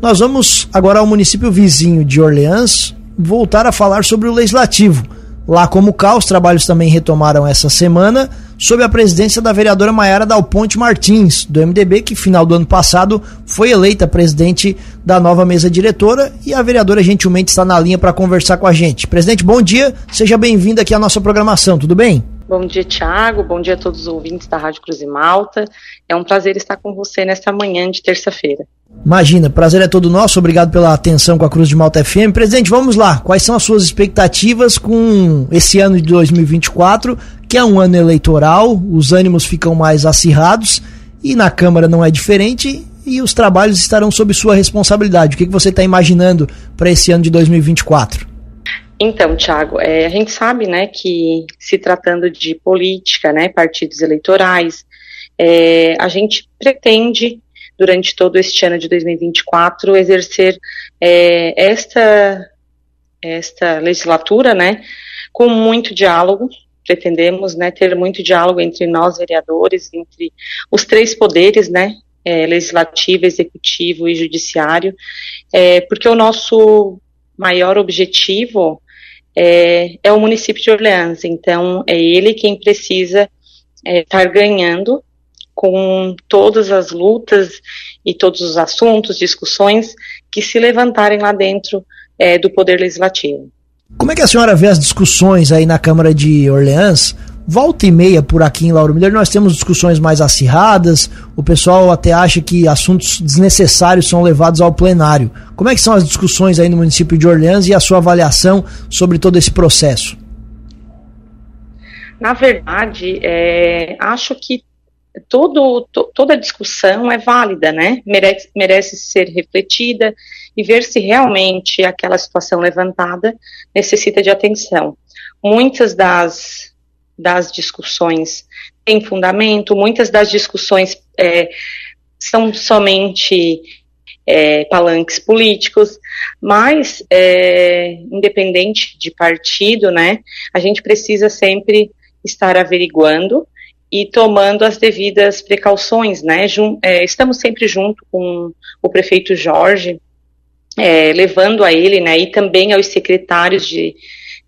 Nós vamos agora ao município vizinho de Orleans voltar a falar sobre o legislativo. Lá como cá, os trabalhos também retomaram essa semana, sob a presidência da vereadora Maiara Dal Ponte Martins, do MDB, que final do ano passado foi eleita presidente da nova mesa diretora, e a vereadora gentilmente está na linha para conversar com a gente. Presidente, bom dia, seja bem-vindo aqui à nossa programação, tudo bem? Bom dia, Tiago. Bom dia a todos os ouvintes da Rádio Cruz e Malta. É um prazer estar com você nesta manhã de terça-feira. Imagina, prazer é todo nosso. Obrigado pela atenção com a Cruz de Malta FM. Presidente, vamos lá. Quais são as suas expectativas com esse ano de 2024, que é um ano eleitoral, os ânimos ficam mais acirrados e na Câmara não é diferente e os trabalhos estarão sob sua responsabilidade. O que, você está imaginando para esse ano de 2024? Então, Tiago, é, a gente sabe, né, que se tratando de política, né, partidos eleitorais, é, a gente pretende, durante todo este ano de 2024, exercer é, esta, esta legislatura, né, com muito diálogo, pretendemos, né, ter muito diálogo entre nós, vereadores, entre os três poderes, né, é, legislativo, executivo e judiciário, é, porque o nosso maior objetivo é, é, o município de Orleans. Então, é ele quem precisa é, estar ganhando com todas as lutas e todos os assuntos, discussões que se levantarem lá dentro é, do Poder Legislativo. Como é que a senhora vê as discussões aí na Câmara de Orleans volta e meia por aqui em Lauro Miller nós temos discussões mais acirradas, o pessoal até acha que assuntos desnecessários são levados ao plenário. Como é que são as discussões aí no município de Orleans e a sua avaliação sobre todo esse processo? Na verdade, é, acho que todo, to, toda discussão é válida, né? Merece, merece ser refletida e ver se realmente aquela situação levantada necessita de atenção. Muitas das das discussões têm fundamento, muitas das discussões é, são somente é, palanques políticos, mas é, independente de partido, né, a gente precisa sempre estar averiguando e tomando as devidas precauções, né, é, estamos sempre junto com o prefeito Jorge, é, levando a ele, né, e também aos secretários de,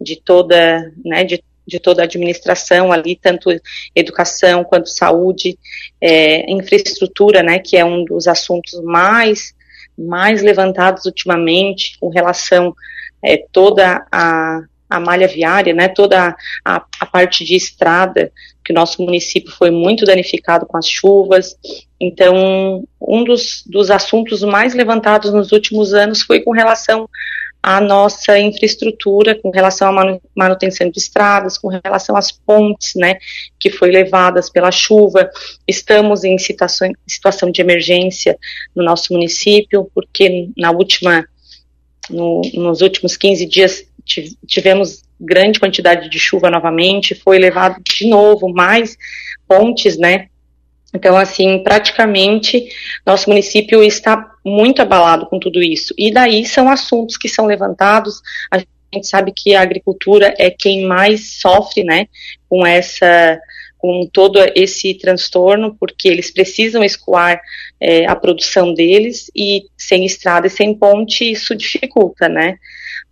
de toda, né, de de toda a administração ali, tanto educação quanto saúde, é, infraestrutura, né, que é um dos assuntos mais mais levantados ultimamente com relação é, toda a, a malha viária, né, toda a, a parte de estrada, que o nosso município foi muito danificado com as chuvas. Então, um dos, dos assuntos mais levantados nos últimos anos foi com relação a nossa infraestrutura com relação à manutenção de estradas, com relação às pontes, né, que foi levadas pela chuva. Estamos em situação, situação de emergência no nosso município, porque na última, no, nos últimos 15 dias tivemos grande quantidade de chuva novamente, foi levado de novo mais pontes, né, então, assim, praticamente, nosso município está muito abalado com tudo isso. E daí são assuntos que são levantados. A gente sabe que a agricultura é quem mais sofre, né, com essa, com todo esse transtorno, porque eles precisam escoar é, a produção deles e sem estrada e sem ponte isso dificulta, né.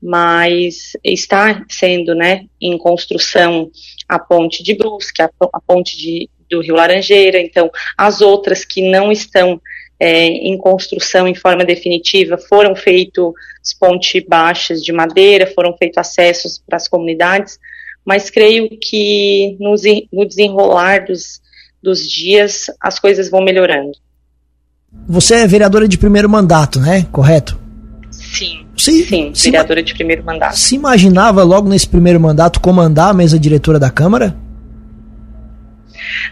Mas está sendo, né, em construção a ponte de Brusque, a, a ponte de, do Rio Laranjeira, então as outras que não estão é, em construção em forma definitiva foram feitos pontes baixas de madeira, foram feitos acessos para as comunidades, mas creio que no, no desenrolar dos, dos dias as coisas vão melhorando. Você é vereadora de primeiro mandato, né? Correto? Sim. Se, sim, vereadora de primeiro mandato. Se imaginava logo nesse primeiro mandato comandar a mesa diretora da Câmara?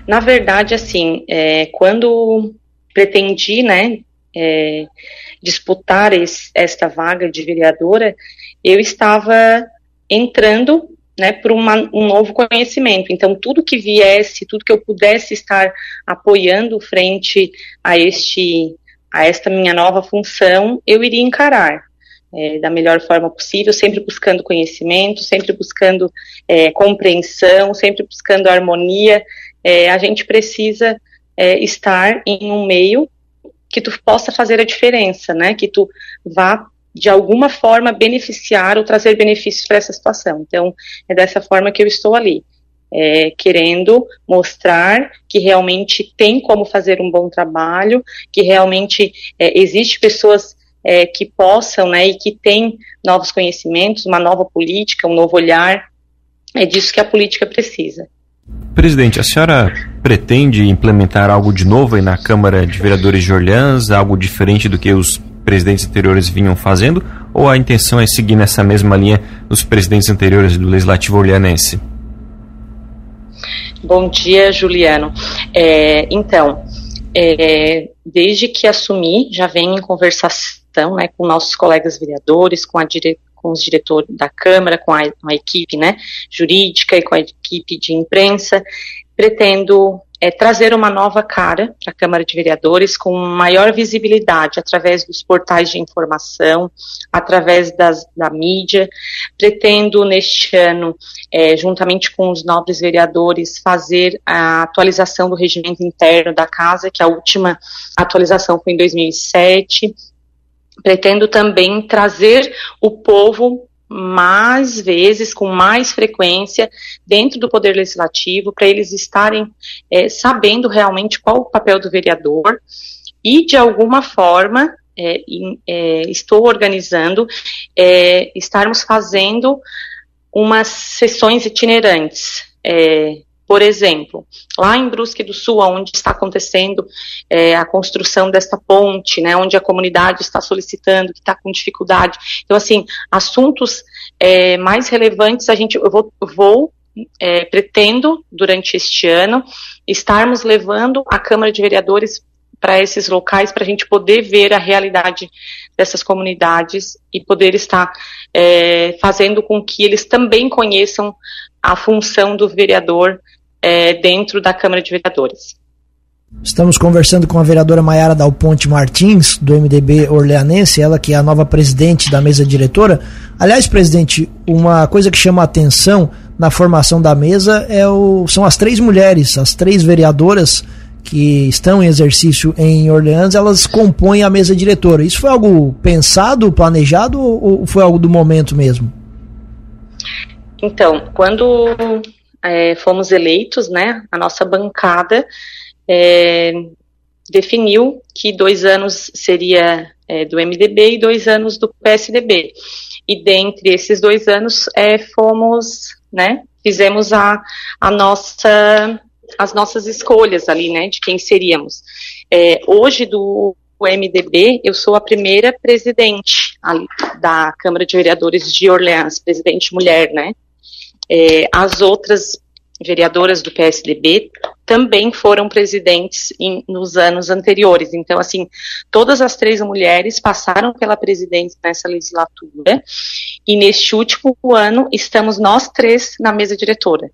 Na verdade, assim, é, quando pretendi, né, é, disputar esse, esta vaga de vereadora, eu estava entrando né, por uma, um novo conhecimento. Então, tudo que viesse, tudo que eu pudesse estar apoiando frente a este a esta minha nova função, eu iria encarar. É, da melhor forma possível, sempre buscando conhecimento, sempre buscando é, compreensão, sempre buscando harmonia é, a gente precisa é, estar em um meio que tu possa fazer a diferença, né? Que tu vá de alguma forma beneficiar ou trazer benefícios para essa situação. Então, é dessa forma que eu estou ali. É, querendo mostrar que realmente tem como fazer um bom trabalho, que realmente é, existe pessoas é, que possam, né, e que têm novos conhecimentos, uma nova política, um novo olhar. É disso que a política precisa. Presidente, a senhora pretende implementar algo de novo aí na Câmara de Vereadores de Orleans, algo diferente do que os presidentes anteriores vinham fazendo, ou a intenção é seguir nessa mesma linha dos presidentes anteriores do Legislativo Orleanense? Bom dia, Juliano. É, então, é, desde que assumi, já venho em conversação né, com nossos colegas vereadores, com a, dire com os diretores da Câmara, com a, com a equipe né, jurídica e com a equipe de imprensa, pretendo é, trazer uma nova cara para a Câmara de Vereadores com maior visibilidade através dos portais de informação, através das, da mídia. Pretendo, neste ano, é, juntamente com os nobres vereadores, fazer a atualização do regimento interno da Casa, que a última atualização foi em 2007 pretendo também trazer o povo mais vezes, com mais frequência, dentro do Poder Legislativo, para eles estarem é, sabendo realmente qual o papel do vereador e, de alguma forma, é, é, estou organizando, estarmos fazendo umas sessões itinerantes. É, por exemplo, lá em Brusque do Sul, onde está acontecendo é, a construção desta ponte, né, onde a comunidade está solicitando, que está com dificuldade. Então, assim, assuntos é, mais relevantes, a gente, eu vou, vou é, pretendo, durante este ano, estarmos levando a Câmara de Vereadores para esses locais, para a gente poder ver a realidade dessas comunidades e poder estar é, fazendo com que eles também conheçam a função do vereador é, dentro da Câmara de Vereadores. Estamos conversando com a vereadora Maiara Dal Ponte Martins, do MDB Orleanense, ela que é a nova presidente da mesa diretora. Aliás, presidente, uma coisa que chama a atenção na formação da mesa é o, são as três mulheres, as três vereadoras que estão em exercício em Orleans, elas compõem a mesa diretora. Isso foi algo pensado, planejado ou foi algo do momento mesmo? Então, quando é, fomos eleitos, né, a nossa bancada é, definiu que dois anos seria é, do MDB e dois anos do PSDB. E dentre esses dois anos é, fomos, né, fizemos a, a nossa, as nossas escolhas ali, né, de quem seríamos. É, hoje do MDB, eu sou a primeira presidente ali, da Câmara de Vereadores de Orleans, presidente mulher, né, é, as outras vereadoras do PSDB também foram presidentes em, nos anos anteriores. Então, assim, todas as três mulheres passaram pela presidência nessa legislatura e neste último ano estamos nós três na mesa diretora.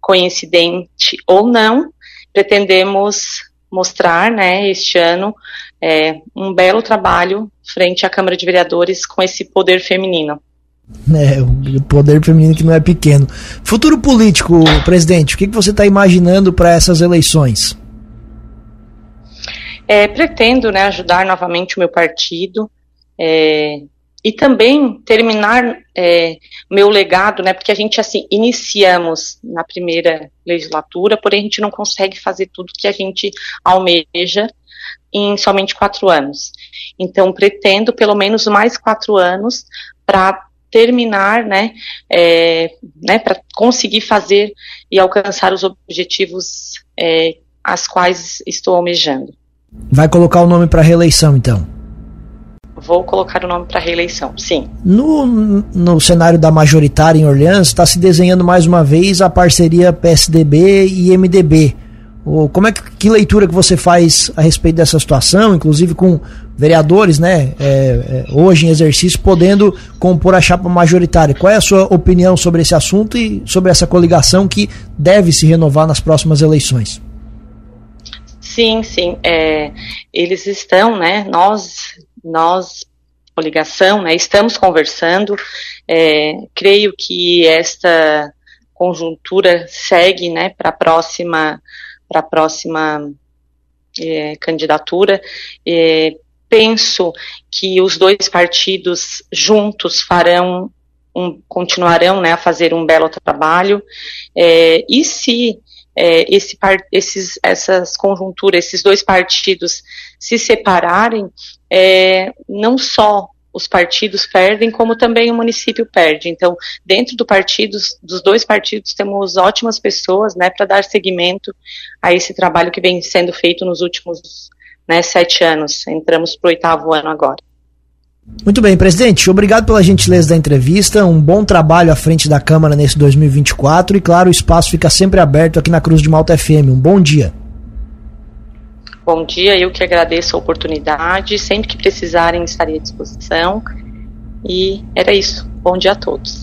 Coincidente ou não, pretendemos mostrar, né, este ano, é, um belo trabalho frente à Câmara de Vereadores com esse poder feminino. É, o poder feminino que não é pequeno. Futuro político, presidente, o que, que você está imaginando para essas eleições? É, pretendo né, ajudar novamente o meu partido é, e também terminar é, meu legado, né, porque a gente assim iniciamos na primeira legislatura, porém a gente não consegue fazer tudo que a gente almeja em somente quatro anos. Então pretendo pelo menos mais quatro anos para terminar, né, é, né para conseguir fazer e alcançar os objetivos é, as quais estou almejando. Vai colocar o nome para reeleição, então? Vou colocar o nome para reeleição, sim. No, no cenário da majoritária em Orleans, está se desenhando mais uma vez a parceria PSDB e MDB. Como é que, que, leitura que você faz a respeito dessa situação, inclusive com vereadores, né, é, é, hoje em exercício, podendo compor a chapa majoritária? Qual é a sua opinião sobre esse assunto e sobre essa coligação que deve se renovar nas próximas eleições? Sim, sim. É, eles estão, né, nós, nós, coligação, né, estamos conversando. É, creio que esta conjuntura segue, né, para a próxima para a próxima é, candidatura. É, penso que os dois partidos juntos farão um, continuarão né, a fazer um belo trabalho. É, e se é, esse, esses, essas conjunturas, esses dois partidos se separarem, é, não só os partidos perdem, como também o município perde. Então, dentro do partido, dos dois partidos, temos ótimas pessoas, né, para dar seguimento a esse trabalho que vem sendo feito nos últimos né, sete anos. Entramos para o oitavo ano agora. Muito bem, presidente. Obrigado pela gentileza da entrevista. Um bom trabalho à frente da Câmara nesse 2024 e, claro, o espaço fica sempre aberto aqui na Cruz de Malta FM. Um bom dia. Bom dia, eu que agradeço a oportunidade. Sempre que precisarem, estarei à disposição. E era isso. Bom dia a todos.